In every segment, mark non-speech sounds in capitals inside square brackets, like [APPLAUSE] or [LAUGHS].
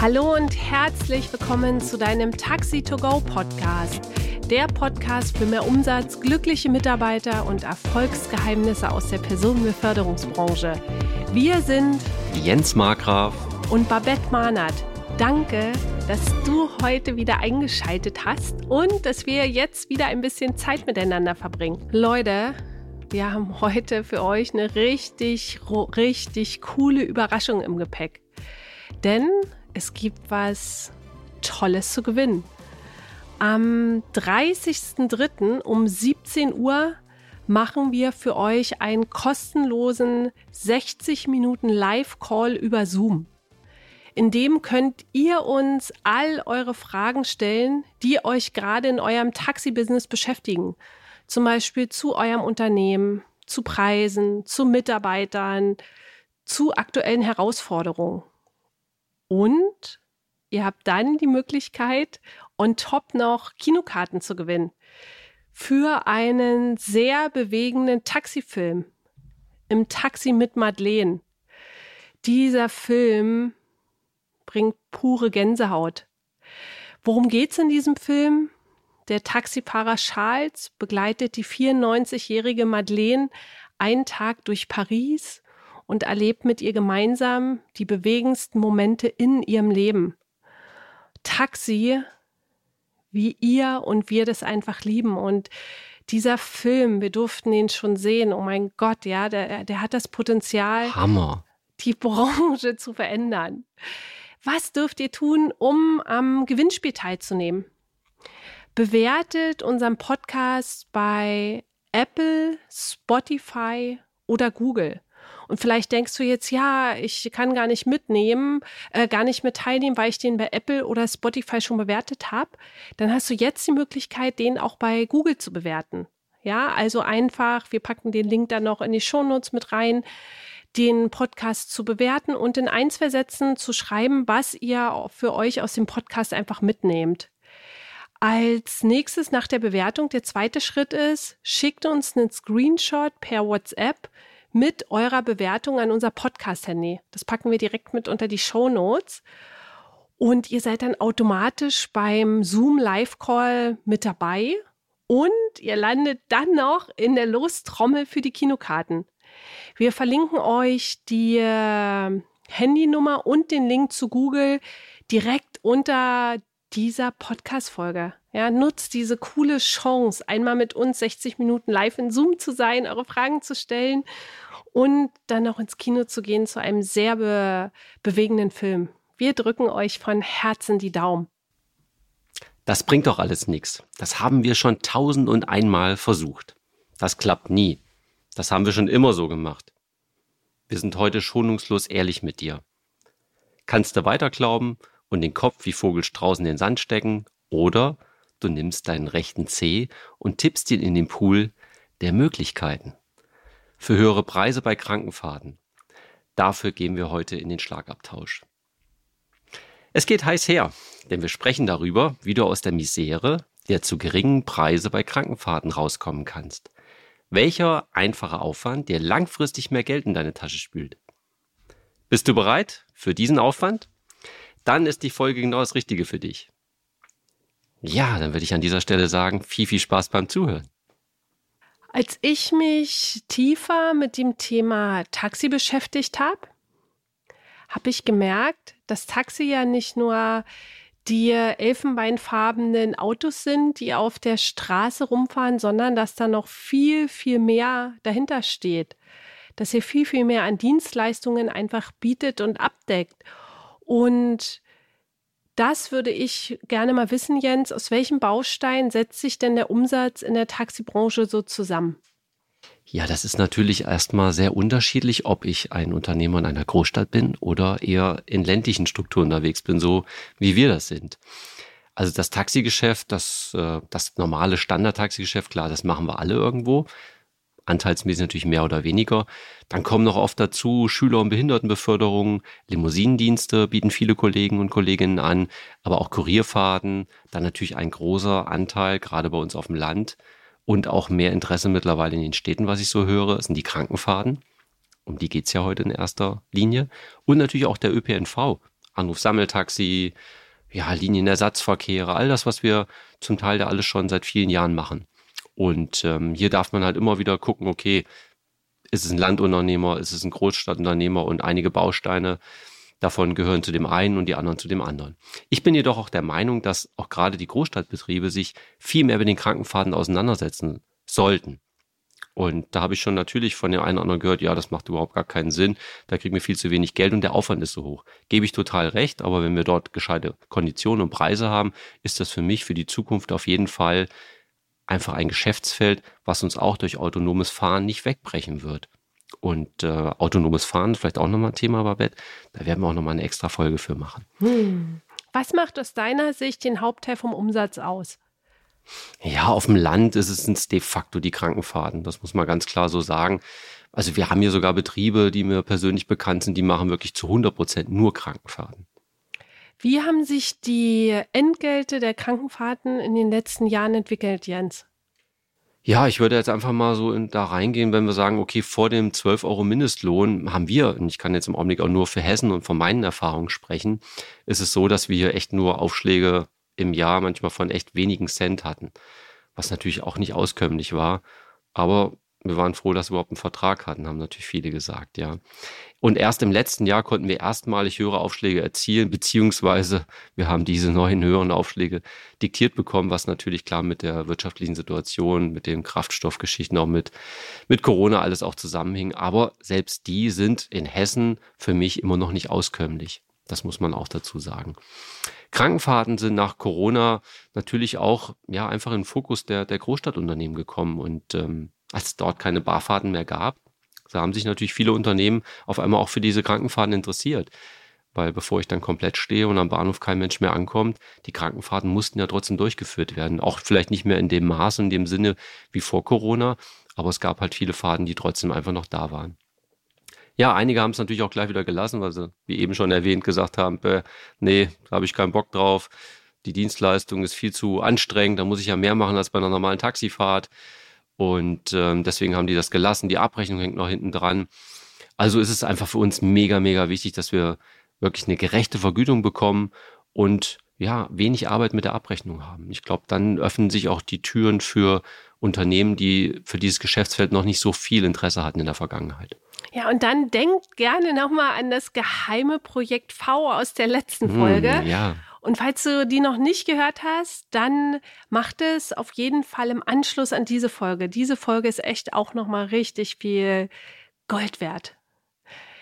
Hallo und herzlich willkommen zu deinem Taxi to Go Podcast. Der Podcast für mehr Umsatz, glückliche Mitarbeiter und Erfolgsgeheimnisse aus der Personenbeförderungsbranche. Wir sind Jens Markgraf und Babette Mahnert. Danke, dass du heute wieder eingeschaltet hast und dass wir jetzt wieder ein bisschen Zeit miteinander verbringen. Leute, wir haben heute für euch eine richtig, richtig coole Überraschung im Gepäck. Denn es gibt was Tolles zu gewinnen. Am 30.03. um 17 Uhr machen wir für euch einen kostenlosen 60 Minuten Live-Call über Zoom. In dem könnt ihr uns all eure Fragen stellen, die euch gerade in eurem Taxi-Business beschäftigen. Zum Beispiel zu eurem Unternehmen, zu Preisen, zu Mitarbeitern, zu aktuellen Herausforderungen. Und ihr habt dann die Möglichkeit, on top noch Kinokarten zu gewinnen für einen sehr bewegenden Taxifilm im Taxi mit Madeleine. Dieser Film bringt pure Gänsehaut. Worum geht's in diesem Film? Der Taxifahrer Charles begleitet die 94-jährige Madeleine einen Tag durch Paris und erlebt mit ihr gemeinsam die bewegendsten Momente in ihrem Leben. Taxi, wie ihr und wir das einfach lieben. Und dieser Film, wir durften ihn schon sehen. Oh mein Gott, ja, der, der hat das Potenzial, Hammer. die Branche zu verändern. Was dürft ihr tun, um am Gewinnspiel teilzunehmen? Bewertet unseren Podcast bei Apple, Spotify oder Google. Und vielleicht denkst du jetzt, ja, ich kann gar nicht mitnehmen, äh, gar nicht mit teilnehmen, weil ich den bei Apple oder Spotify schon bewertet habe. Dann hast du jetzt die Möglichkeit, den auch bei Google zu bewerten. Ja, also einfach, wir packen den Link dann noch in die Shownotes mit rein, den Podcast zu bewerten und in ein, zwei Sätzen zu schreiben, was ihr für euch aus dem Podcast einfach mitnehmt. Als nächstes nach der Bewertung, der zweite Schritt ist, schickt uns einen Screenshot per WhatsApp mit eurer Bewertung an unser Podcast-Handy. Das packen wir direkt mit unter die Show Notes. Und ihr seid dann automatisch beim Zoom Live Call mit dabei. Und ihr landet dann noch in der Lostrommel für die Kinokarten. Wir verlinken euch die äh, Handynummer und den Link zu Google direkt unter dieser Podcast-Folge. Ja, nutzt diese coole Chance, einmal mit uns 60 Minuten live in Zoom zu sein, eure Fragen zu stellen und dann noch ins Kino zu gehen zu einem sehr be bewegenden Film. Wir drücken euch von Herzen die Daumen. Das bringt doch alles nichts. Das haben wir schon tausend und einmal versucht. Das klappt nie. Das haben wir schon immer so gemacht. Wir sind heute schonungslos ehrlich mit dir. Kannst du weiter glauben und den Kopf wie Vogelstrauß in den Sand stecken oder du nimmst deinen rechten Zeh und tippst ihn in den Pool der Möglichkeiten. Für höhere Preise bei Krankenfahrten. Dafür gehen wir heute in den Schlagabtausch. Es geht heiß her, denn wir sprechen darüber, wie du aus der Misere der zu geringen Preise bei Krankenfahrten rauskommen kannst. Welcher einfache Aufwand dir langfristig mehr Geld in deine Tasche spült. Bist du bereit für diesen Aufwand? Dann ist die Folge genau das Richtige für dich. Ja, dann würde ich an dieser Stelle sagen, viel, viel Spaß beim Zuhören. Als ich mich tiefer mit dem Thema Taxi beschäftigt habe, habe ich gemerkt, dass Taxi ja nicht nur die elfenbeinfarbenen Autos sind, die auf der Straße rumfahren, sondern dass da noch viel, viel mehr dahinter steht. Dass ihr viel, viel mehr an Dienstleistungen einfach bietet und abdeckt. Und das würde ich gerne mal wissen, Jens. Aus welchem Baustein setzt sich denn der Umsatz in der Taxibranche so zusammen? Ja, das ist natürlich erstmal sehr unterschiedlich, ob ich ein Unternehmer in einer Großstadt bin oder eher in ländlichen Strukturen unterwegs bin, so wie wir das sind. Also das Taxigeschäft, das, äh, das normale Standard-Taxigeschäft, klar, das machen wir alle irgendwo anteilsmäßig natürlich mehr oder weniger. Dann kommen noch oft dazu Schüler- und Behindertenbeförderung, Limousinendienste bieten viele Kollegen und Kolleginnen an, aber auch Kurierfahrten, dann natürlich ein großer Anteil, gerade bei uns auf dem Land und auch mehr Interesse mittlerweile in den Städten, was ich so höre, sind die Krankenfahrten. Um die geht's ja heute in erster Linie. Und natürlich auch der ÖPNV. Anrufsammeltaxi, ja, Linienersatzverkehre, all das, was wir zum Teil da alles schon seit vielen Jahren machen. Und ähm, hier darf man halt immer wieder gucken, okay, ist es ein Landunternehmer, ist es ein Großstadtunternehmer und einige Bausteine davon gehören zu dem einen und die anderen zu dem anderen. Ich bin jedoch auch der Meinung, dass auch gerade die Großstadtbetriebe sich viel mehr mit den Krankenfahrten auseinandersetzen sollten. Und da habe ich schon natürlich von dem einen oder anderen gehört, ja, das macht überhaupt gar keinen Sinn, da kriegen wir viel zu wenig Geld und der Aufwand ist so hoch. Gebe ich total recht, aber wenn wir dort gescheite Konditionen und Preise haben, ist das für mich für die Zukunft auf jeden Fall einfach ein Geschäftsfeld, was uns auch durch autonomes Fahren nicht wegbrechen wird. Und äh, autonomes Fahren, vielleicht auch nochmal ein Thema, Babette, da werden wir auch nochmal eine extra Folge für machen. Hm. Was macht aus deiner Sicht den Hauptteil vom Umsatz aus? Ja, auf dem Land ist es de facto die Krankenfahrten. Das muss man ganz klar so sagen. Also wir haben hier sogar Betriebe, die mir persönlich bekannt sind, die machen wirklich zu 100 Prozent nur Krankenfahrten. Wie haben sich die Entgelte der Krankenfahrten in den letzten Jahren entwickelt, Jens? Ja, ich würde jetzt einfach mal so in, da reingehen, wenn wir sagen, okay, vor dem 12 Euro Mindestlohn haben wir, und ich kann jetzt im Augenblick auch nur für Hessen und von meinen Erfahrungen sprechen, ist es so, dass wir hier echt nur Aufschläge im Jahr manchmal von echt wenigen Cent hatten, was natürlich auch nicht auskömmlich war. Aber wir waren froh, dass wir überhaupt einen Vertrag hatten, haben natürlich viele gesagt, ja. Und erst im letzten Jahr konnten wir erstmalig höhere Aufschläge erzielen, beziehungsweise wir haben diese neuen höheren Aufschläge diktiert bekommen, was natürlich klar mit der wirtschaftlichen Situation, mit den Kraftstoffgeschichten, auch mit, mit Corona alles auch zusammenhing. Aber selbst die sind in Hessen für mich immer noch nicht auskömmlich. Das muss man auch dazu sagen. Krankenfahrten sind nach Corona natürlich auch ja einfach in den Fokus der, der Großstadtunternehmen gekommen und ähm, als es dort keine Barfahrten mehr gab, da haben sich natürlich viele Unternehmen auf einmal auch für diese Krankenfahrten interessiert. Weil bevor ich dann komplett stehe und am Bahnhof kein Mensch mehr ankommt, die Krankenfahrten mussten ja trotzdem durchgeführt werden. Auch vielleicht nicht mehr in dem Maß, in dem Sinne wie vor Corona, aber es gab halt viele Fahrten, die trotzdem einfach noch da waren. Ja, einige haben es natürlich auch gleich wieder gelassen, weil sie, wie eben schon erwähnt, gesagt haben, äh, nee, da habe ich keinen Bock drauf. Die Dienstleistung ist viel zu anstrengend, da muss ich ja mehr machen als bei einer normalen Taxifahrt. Und ähm, deswegen haben die das gelassen. Die Abrechnung hängt noch hinten dran. Also ist es einfach für uns mega, mega wichtig, dass wir wirklich eine gerechte Vergütung bekommen und ja, wenig Arbeit mit der Abrechnung haben. Ich glaube, dann öffnen sich auch die Türen für Unternehmen, die für dieses Geschäftsfeld noch nicht so viel Interesse hatten in der Vergangenheit. Ja, und dann denkt gerne nochmal an das geheime Projekt V aus der letzten hm, Folge. Hm, ja. Und falls du die noch nicht gehört hast, dann mach es auf jeden Fall im Anschluss an diese Folge. Diese Folge ist echt auch nochmal richtig viel Gold wert.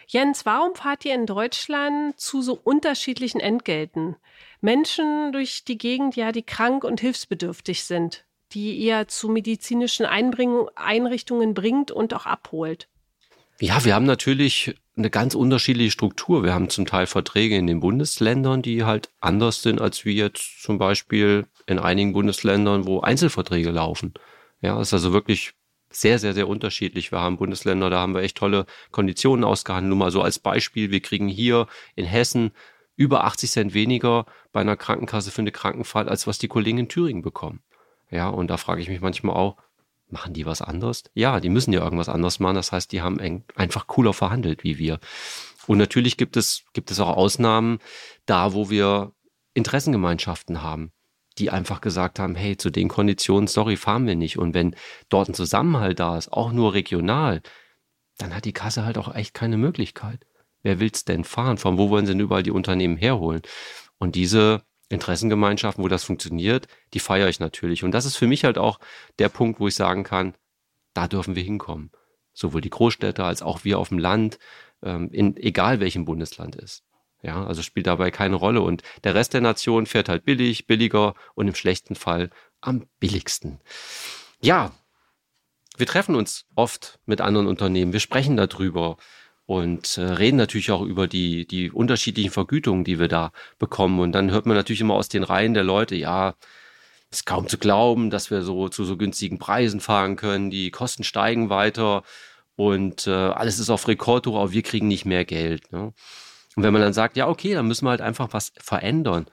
Jens, warum fahrt ihr in Deutschland zu so unterschiedlichen Entgelten? Menschen durch die Gegend, ja, die krank und hilfsbedürftig sind, die ihr zu medizinischen Einrichtungen bringt und auch abholt. Ja, wir haben natürlich eine ganz unterschiedliche Struktur. Wir haben zum Teil Verträge in den Bundesländern, die halt anders sind als wie jetzt zum Beispiel in einigen Bundesländern, wo Einzelverträge laufen. Ja, ist also wirklich sehr, sehr, sehr unterschiedlich. Wir haben Bundesländer, da haben wir echt tolle Konditionen ausgehandelt. Nur mal so als Beispiel, wir kriegen hier in Hessen über 80 Cent weniger bei einer Krankenkasse für eine Krankenfahrt, als was die Kollegen in Thüringen bekommen. Ja, und da frage ich mich manchmal auch, machen die was anderes? Ja, die müssen ja irgendwas anderes machen. Das heißt, die haben einfach cooler verhandelt wie wir. Und natürlich gibt es, gibt es auch Ausnahmen da, wo wir Interessengemeinschaften haben, die einfach gesagt haben, hey, zu den Konditionen, sorry, fahren wir nicht. Und wenn dort ein Zusammenhalt da ist, auch nur regional, dann hat die Kasse halt auch echt keine Möglichkeit. Wer will's denn fahren? Von wo wollen sie denn überall die Unternehmen herholen? Und diese Interessengemeinschaften, wo das funktioniert, die feiere ich natürlich. Und das ist für mich halt auch der Punkt, wo ich sagen kann, da dürfen wir hinkommen. Sowohl die Großstädte als auch wir auf dem Land, ähm, in egal welchem Bundesland ist. Ja, also spielt dabei keine Rolle. Und der Rest der Nation fährt halt billig, billiger und im schlechten Fall am billigsten. Ja, wir treffen uns oft mit anderen Unternehmen. Wir sprechen darüber und äh, reden natürlich auch über die, die unterschiedlichen Vergütungen, die wir da bekommen. Und dann hört man natürlich immer aus den Reihen der Leute, ja, ist kaum zu glauben, dass wir so zu so günstigen Preisen fahren können. Die Kosten steigen weiter und äh, alles ist auf Rekordhoch, aber wir kriegen nicht mehr Geld. Ne? Und wenn man dann sagt, ja, okay, dann müssen wir halt einfach was verändern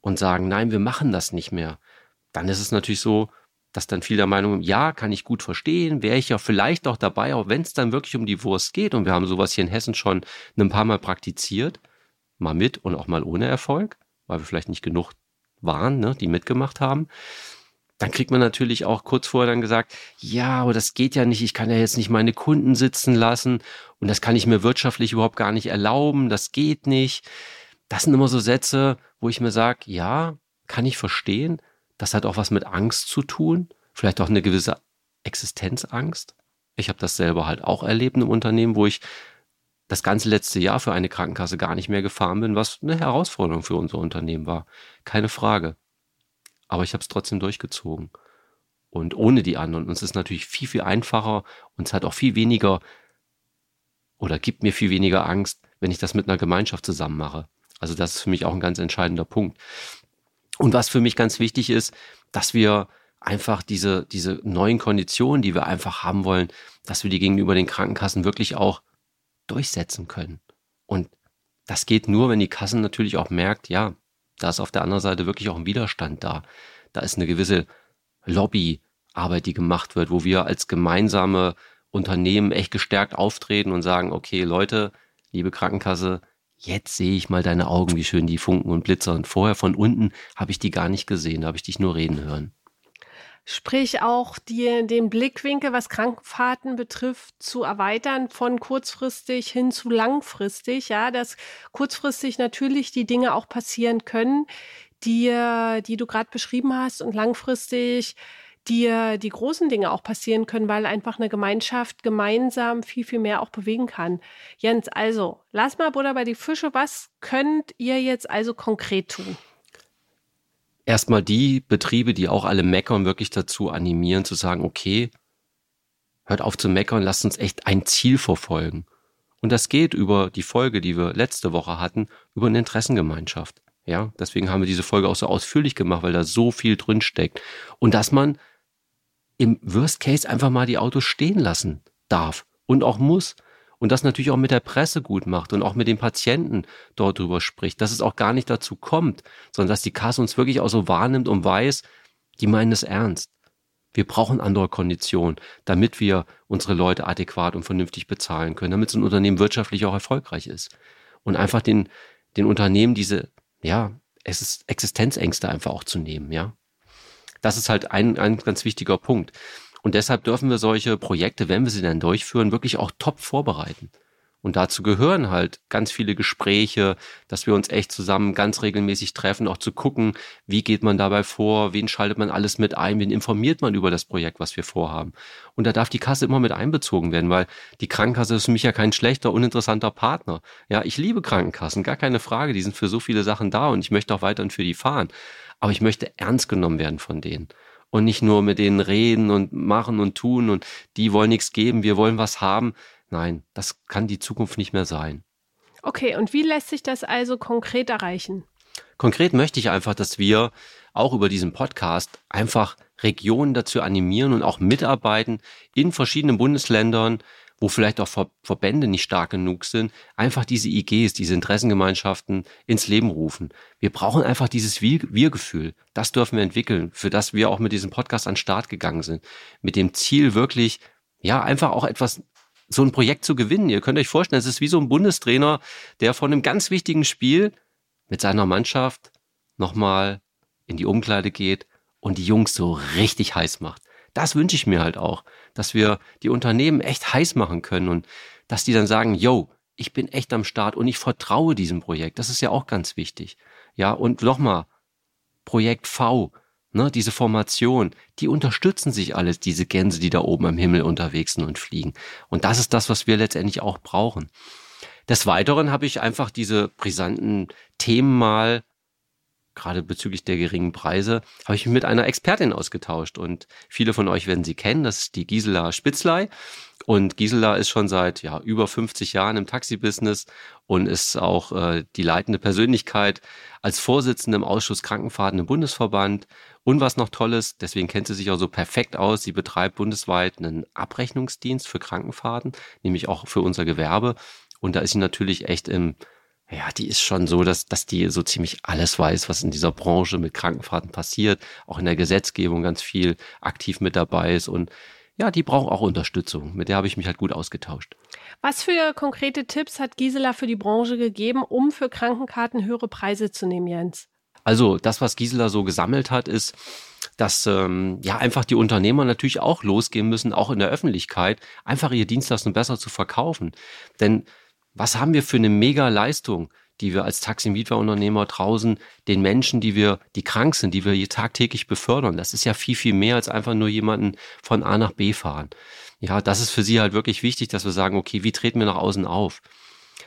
und sagen, nein, wir machen das nicht mehr, dann ist es natürlich so, dass dann viele der Meinung, ja, kann ich gut verstehen, wäre ich ja vielleicht auch dabei, auch wenn es dann wirklich um die Wurst geht und wir haben sowas hier in Hessen schon ein paar Mal praktiziert, mal mit und auch mal ohne Erfolg, weil wir vielleicht nicht genug waren, ne, die mitgemacht haben. Dann kriegt man natürlich auch kurz vorher dann gesagt, ja, aber das geht ja nicht, ich kann ja jetzt nicht meine Kunden sitzen lassen und das kann ich mir wirtschaftlich überhaupt gar nicht erlauben, das geht nicht. Das sind immer so Sätze, wo ich mir sage, ja, kann ich verstehen, das hat auch was mit Angst zu tun, vielleicht auch eine gewisse Existenzangst. Ich habe das selber halt auch erlebt im Unternehmen, wo ich das ganze letzte Jahr für eine Krankenkasse gar nicht mehr gefahren bin, was eine Herausforderung für unser Unternehmen war. Keine Frage. Aber ich habe es trotzdem durchgezogen. Und ohne die anderen. Und es ist natürlich viel, viel einfacher und es hat auch viel weniger oder gibt mir viel weniger Angst, wenn ich das mit einer Gemeinschaft zusammen mache. Also das ist für mich auch ein ganz entscheidender Punkt. Und was für mich ganz wichtig ist, dass wir einfach diese, diese neuen Konditionen, die wir einfach haben wollen, dass wir die gegenüber den Krankenkassen wirklich auch durchsetzen können. Und das geht nur, wenn die Kassen natürlich auch merkt, ja, da ist auf der anderen Seite wirklich auch ein Widerstand da. Da ist eine gewisse Lobbyarbeit, die gemacht wird, wo wir als gemeinsame Unternehmen echt gestärkt auftreten und sagen, okay, Leute, liebe Krankenkasse, jetzt sehe ich mal deine Augen, wie schön die funken und blitzern. Vorher von unten habe ich die gar nicht gesehen, da habe ich dich nur reden hören. Sprich auch die, den Blickwinkel, was Krankenfahrten betrifft, zu erweitern von kurzfristig hin zu langfristig. Ja, dass kurzfristig natürlich die Dinge auch passieren können, die, die du gerade beschrieben hast und langfristig die, die großen Dinge auch passieren können, weil einfach eine Gemeinschaft gemeinsam viel, viel mehr auch bewegen kann. Jens, also, lass mal Butter bei die Fische. Was könnt ihr jetzt also konkret tun? erstmal die Betriebe, die auch alle meckern, wirklich dazu animieren, zu sagen, okay, hört auf zu meckern, lasst uns echt ein Ziel verfolgen. Und das geht über die Folge, die wir letzte Woche hatten, über eine Interessengemeinschaft. Ja, deswegen haben wir diese Folge auch so ausführlich gemacht, weil da so viel drin steckt. Und dass man im Worst Case einfach mal die Autos stehen lassen darf und auch muss und das natürlich auch mit der Presse gut macht und auch mit den Patienten dort drüber spricht, dass es auch gar nicht dazu kommt, sondern dass die Kasse uns wirklich auch so wahrnimmt und weiß, die meinen es ernst. Wir brauchen andere Konditionen, damit wir unsere Leute adäquat und vernünftig bezahlen können, damit so ein Unternehmen wirtschaftlich auch erfolgreich ist. Und einfach den, den Unternehmen diese, ja, es ist Existenzängste einfach auch zu nehmen, ja. Das ist halt ein, ein ganz wichtiger Punkt. Und deshalb dürfen wir solche Projekte, wenn wir sie dann durchführen, wirklich auch top vorbereiten. Und dazu gehören halt ganz viele Gespräche, dass wir uns echt zusammen ganz regelmäßig treffen, auch zu gucken, wie geht man dabei vor, wen schaltet man alles mit ein, wen informiert man über das Projekt, was wir vorhaben. Und da darf die Kasse immer mit einbezogen werden, weil die Krankenkasse ist für mich ja kein schlechter, uninteressanter Partner. Ja, ich liebe Krankenkassen, gar keine Frage, die sind für so viele Sachen da und ich möchte auch weiterhin für die fahren. Aber ich möchte ernst genommen werden von denen und nicht nur mit denen reden und machen und tun und die wollen nichts geben, wir wollen was haben. Nein, das kann die Zukunft nicht mehr sein. Okay, und wie lässt sich das also konkret erreichen? Konkret möchte ich einfach, dass wir auch über diesen Podcast einfach Regionen dazu animieren und auch mitarbeiten in verschiedenen Bundesländern, wo vielleicht auch Verbände nicht stark genug sind, einfach diese IGs, diese Interessengemeinschaften ins Leben rufen. Wir brauchen einfach dieses Wir-Gefühl. Das dürfen wir entwickeln, für das wir auch mit diesem Podcast an den Start gegangen sind. Mit dem Ziel wirklich, ja, einfach auch etwas so ein Projekt zu gewinnen. Ihr könnt euch vorstellen, es ist wie so ein Bundestrainer, der von einem ganz wichtigen Spiel mit seiner Mannschaft nochmal in die Umkleide geht und die Jungs so richtig heiß macht das wünsche ich mir halt auch, dass wir die Unternehmen echt heiß machen können und dass die dann sagen, yo, ich bin echt am Start und ich vertraue diesem Projekt. Das ist ja auch ganz wichtig. Ja, und nochmal, Projekt V, ne, diese Formation, die unterstützen sich alles, diese Gänse, die da oben am Himmel unterwegs sind und fliegen. Und das ist das, was wir letztendlich auch brauchen. Des Weiteren habe ich einfach diese brisanten Themen mal gerade bezüglich der geringen Preise, habe ich mich mit einer Expertin ausgetauscht und viele von euch werden sie kennen, das ist die Gisela Spitzlei. Und Gisela ist schon seit ja, über 50 Jahren im Taxibusiness und ist auch äh, die leitende Persönlichkeit als Vorsitzende im Ausschuss Krankenfahrten im Bundesverband. Und was noch toll ist, deswegen kennt sie sich auch so perfekt aus, sie betreibt bundesweit einen Abrechnungsdienst für Krankenfahrten, nämlich auch für unser Gewerbe. Und da ist sie natürlich echt im ja, die ist schon so, dass, dass die so ziemlich alles weiß, was in dieser Branche mit Krankenfahrten passiert, auch in der Gesetzgebung ganz viel aktiv mit dabei ist und ja, die brauchen auch Unterstützung. Mit der habe ich mich halt gut ausgetauscht. Was für konkrete Tipps hat Gisela für die Branche gegeben, um für Krankenkarten höhere Preise zu nehmen, Jens? Also das, was Gisela so gesammelt hat, ist, dass ähm, ja einfach die Unternehmer natürlich auch losgehen müssen, auch in der Öffentlichkeit, einfach ihre Dienstleistung besser zu verkaufen. Denn was haben wir für eine mega Leistung, die wir als Taxi-Mietwahrunternehmer draußen den Menschen, die wir, die krank sind, die wir hier tagtäglich befördern. Das ist ja viel, viel mehr als einfach nur jemanden von A nach B fahren. Ja, das ist für sie halt wirklich wichtig, dass wir sagen, okay, wie treten wir nach außen auf?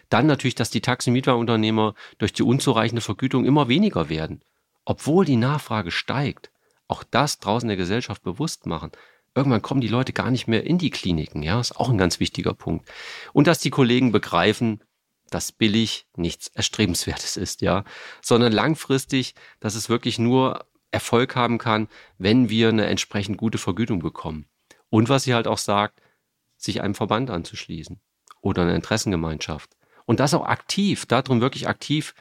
Dann natürlich, dass die Taxi-Mietwahrunternehmer durch die unzureichende Vergütung immer weniger werden, obwohl die Nachfrage steigt auch das draußen der Gesellschaft bewusst machen. Irgendwann kommen die Leute gar nicht mehr in die Kliniken, ja, ist auch ein ganz wichtiger Punkt. Und dass die Kollegen begreifen, dass billig nichts Erstrebenswertes ist, ja, sondern langfristig, dass es wirklich nur Erfolg haben kann, wenn wir eine entsprechend gute Vergütung bekommen. Und was sie halt auch sagt, sich einem Verband anzuschließen oder einer Interessengemeinschaft. Und das auch aktiv, darum wirklich aktiv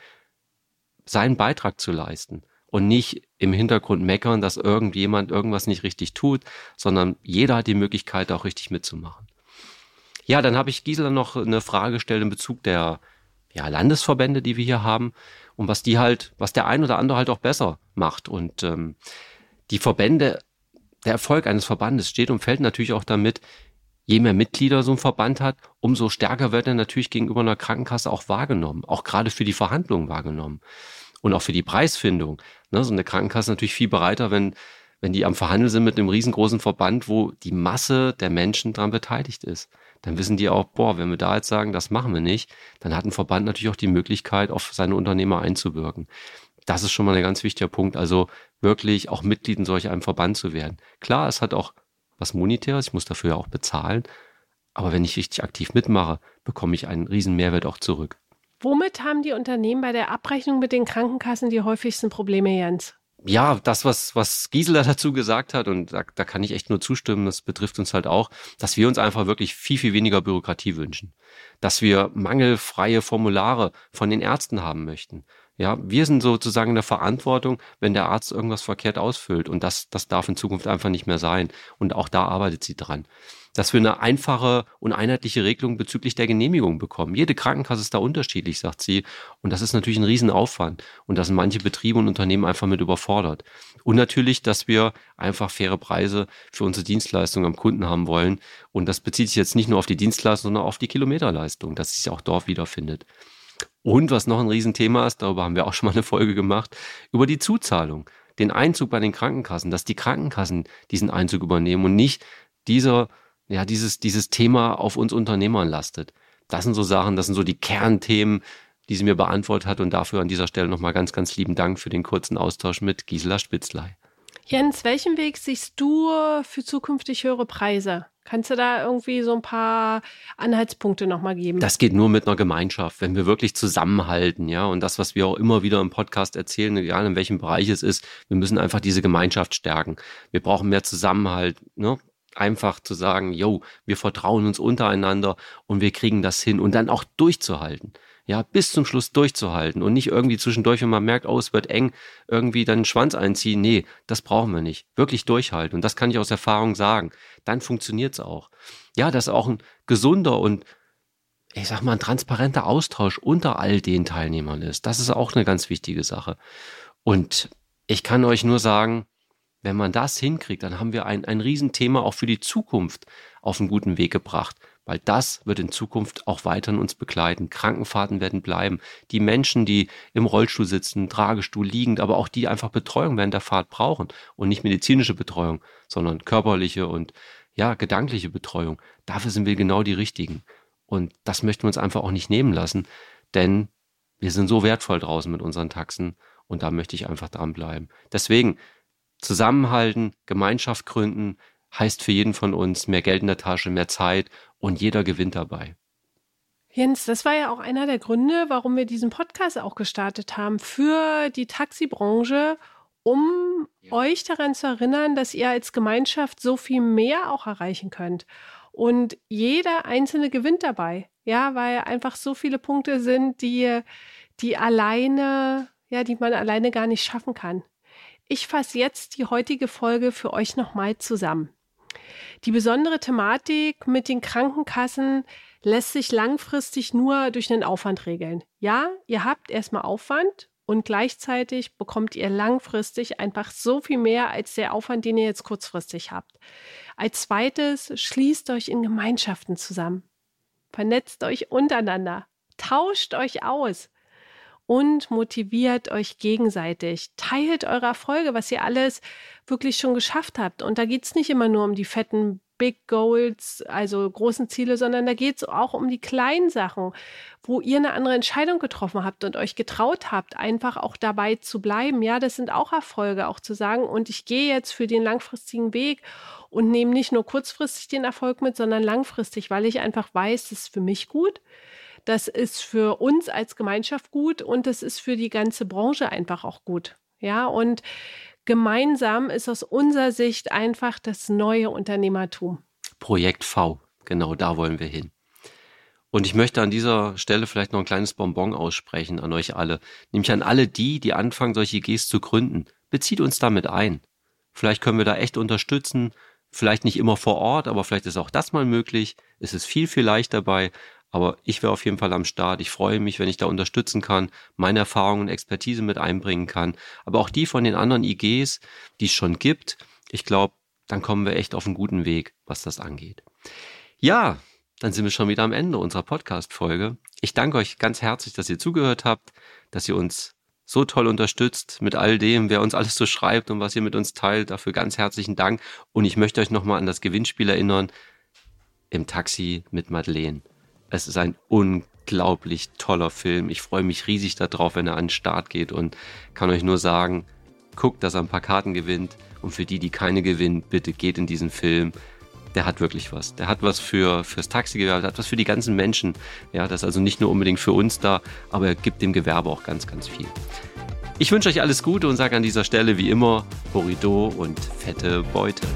seinen Beitrag zu leisten und nicht im Hintergrund meckern, dass irgendjemand irgendwas nicht richtig tut, sondern jeder hat die Möglichkeit, auch richtig mitzumachen. Ja, dann habe ich Gisela noch eine Frage gestellt in Bezug der ja, Landesverbände, die wir hier haben und was die halt, was der ein oder andere halt auch besser macht. Und ähm, die Verbände, der Erfolg eines Verbandes steht und fällt natürlich auch damit, je mehr Mitglieder so ein Verband hat, umso stärker wird er natürlich gegenüber einer Krankenkasse auch wahrgenommen, auch gerade für die Verhandlungen wahrgenommen und auch für die Preisfindung. Ne, so eine Krankenkasse ist natürlich viel bereiter, wenn, wenn die am Verhandeln sind mit einem riesengroßen Verband, wo die Masse der Menschen daran beteiligt ist. Dann wissen die auch, boah, wenn wir da jetzt sagen, das machen wir nicht, dann hat ein Verband natürlich auch die Möglichkeit, auf seine Unternehmer einzuwirken. Das ist schon mal ein ganz wichtiger Punkt. Also wirklich auch Mitglied in solch einem Verband zu werden. Klar, es hat auch was Monetäres, ich muss dafür ja auch bezahlen. Aber wenn ich richtig aktiv mitmache, bekomme ich einen riesen Mehrwert auch zurück. Womit haben die Unternehmen bei der Abrechnung mit den Krankenkassen die häufigsten Probleme, Jens? Ja, das, was, was Gisela [LAUGHS] dazu gesagt hat, und da, da kann ich echt nur zustimmen, das betrifft uns halt auch, dass wir uns einfach wirklich viel, viel weniger Bürokratie wünschen. Dass wir mangelfreie Formulare von den Ärzten haben möchten. Ja, wir sind sozusagen in der Verantwortung, wenn der Arzt irgendwas verkehrt ausfüllt. Und das, das darf in Zukunft einfach nicht mehr sein. Und auch da arbeitet sie dran dass wir eine einfache und einheitliche Regelung bezüglich der Genehmigung bekommen. Jede Krankenkasse ist da unterschiedlich, sagt sie. Und das ist natürlich ein Riesenaufwand. Und da sind manche Betriebe und Unternehmen einfach mit überfordert. Und natürlich, dass wir einfach faire Preise für unsere Dienstleistungen am Kunden haben wollen. Und das bezieht sich jetzt nicht nur auf die Dienstleistung, sondern auf die Kilometerleistung, dass sich auch dort wiederfindet. Und was noch ein Riesenthema ist, darüber haben wir auch schon mal eine Folge gemacht, über die Zuzahlung den Einzug bei den Krankenkassen, dass die Krankenkassen diesen Einzug übernehmen und nicht dieser ja, dieses, dieses Thema auf uns Unternehmern lastet. Das sind so Sachen, das sind so die Kernthemen, die sie mir beantwortet hat und dafür an dieser Stelle nochmal ganz, ganz lieben Dank für den kurzen Austausch mit Gisela Spitzlei. Jens, welchen Weg siehst du für zukünftig höhere Preise? Kannst du da irgendwie so ein paar Anhaltspunkte nochmal geben? Das geht nur mit einer Gemeinschaft, wenn wir wirklich zusammenhalten, ja. Und das, was wir auch immer wieder im Podcast erzählen, egal in welchem Bereich es ist, wir müssen einfach diese Gemeinschaft stärken. Wir brauchen mehr Zusammenhalt, ne? Einfach zu sagen, yo, wir vertrauen uns untereinander und wir kriegen das hin und dann auch durchzuhalten. Ja, bis zum Schluss durchzuhalten und nicht irgendwie zwischendurch, wenn man merkt, oh, es wird eng, irgendwie dann den Schwanz einziehen. Nee, das brauchen wir nicht. Wirklich durchhalten. Und das kann ich aus Erfahrung sagen. Dann funktioniert's auch. Ja, das ist auch ein gesunder und ich sag mal, ein transparenter Austausch unter all den Teilnehmern ist. Das ist auch eine ganz wichtige Sache. Und ich kann euch nur sagen, wenn man das hinkriegt, dann haben wir ein, ein Riesenthema auch für die Zukunft auf einen guten Weg gebracht, weil das wird in Zukunft auch weiterhin uns begleiten. Krankenfahrten werden bleiben. Die Menschen, die im Rollstuhl sitzen, Tragestuhl liegend, aber auch die einfach Betreuung während der Fahrt brauchen und nicht medizinische Betreuung, sondern körperliche und ja, gedankliche Betreuung. Dafür sind wir genau die Richtigen. Und das möchten wir uns einfach auch nicht nehmen lassen, denn wir sind so wertvoll draußen mit unseren Taxen und da möchte ich einfach dranbleiben. Deswegen, Zusammenhalten, Gemeinschaft gründen, heißt für jeden von uns mehr Geld in der Tasche, mehr Zeit und jeder gewinnt dabei. Jens, das war ja auch einer der Gründe, warum wir diesen Podcast auch gestartet haben für die Taxibranche, um ja. euch daran zu erinnern, dass ihr als Gemeinschaft so viel mehr auch erreichen könnt. Und jeder Einzelne gewinnt dabei. Ja, weil einfach so viele Punkte sind, die, die alleine, ja, die man alleine gar nicht schaffen kann. Ich fasse jetzt die heutige Folge für euch nochmal zusammen. Die besondere Thematik mit den Krankenkassen lässt sich langfristig nur durch einen Aufwand regeln. Ja, ihr habt erstmal Aufwand und gleichzeitig bekommt ihr langfristig einfach so viel mehr als der Aufwand, den ihr jetzt kurzfristig habt. Als zweites, schließt euch in Gemeinschaften zusammen. Vernetzt euch untereinander. Tauscht euch aus und motiviert euch gegenseitig. Teilt eure Erfolge, was ihr alles wirklich schon geschafft habt. Und da geht es nicht immer nur um die fetten Big Goals, also großen Ziele, sondern da geht es auch um die kleinen Sachen, wo ihr eine andere Entscheidung getroffen habt und euch getraut habt, einfach auch dabei zu bleiben. Ja, das sind auch Erfolge, auch zu sagen, und ich gehe jetzt für den langfristigen Weg und nehme nicht nur kurzfristig den Erfolg mit, sondern langfristig, weil ich einfach weiß, das ist für mich gut. Das ist für uns als Gemeinschaft gut und das ist für die ganze Branche einfach auch gut. Ja, und gemeinsam ist aus unserer Sicht einfach das neue Unternehmertum. Projekt V, genau da wollen wir hin. Und ich möchte an dieser Stelle vielleicht noch ein kleines Bonbon aussprechen an euch alle, nämlich an alle die, die anfangen, solche Gs zu gründen. Bezieht uns damit ein. Vielleicht können wir da echt unterstützen, vielleicht nicht immer vor Ort, aber vielleicht ist auch das mal möglich. Es ist viel, viel leichter dabei. Aber ich wäre auf jeden Fall am Start. Ich freue mich, wenn ich da unterstützen kann, meine Erfahrungen und Expertise mit einbringen kann. Aber auch die von den anderen IGs, die es schon gibt. Ich glaube, dann kommen wir echt auf einen guten Weg, was das angeht. Ja, dann sind wir schon wieder am Ende unserer Podcast-Folge. Ich danke euch ganz herzlich, dass ihr zugehört habt, dass ihr uns so toll unterstützt mit all dem, wer uns alles so schreibt und was ihr mit uns teilt. Dafür ganz herzlichen Dank. Und ich möchte euch nochmal an das Gewinnspiel erinnern. Im Taxi mit Madeleine. Es ist ein unglaublich toller Film. Ich freue mich riesig darauf, wenn er an den Start geht und kann euch nur sagen, guckt, dass er ein paar Karten gewinnt. Und für die, die keine gewinnen, bitte geht in diesen Film. Der hat wirklich was. Der hat was für fürs Taxigewerbe, der hat was für die ganzen Menschen. Ja, das ist also nicht nur unbedingt für uns da, aber er gibt dem Gewerbe auch ganz, ganz viel. Ich wünsche euch alles Gute und sage an dieser Stelle wie immer Borido und fette Beute.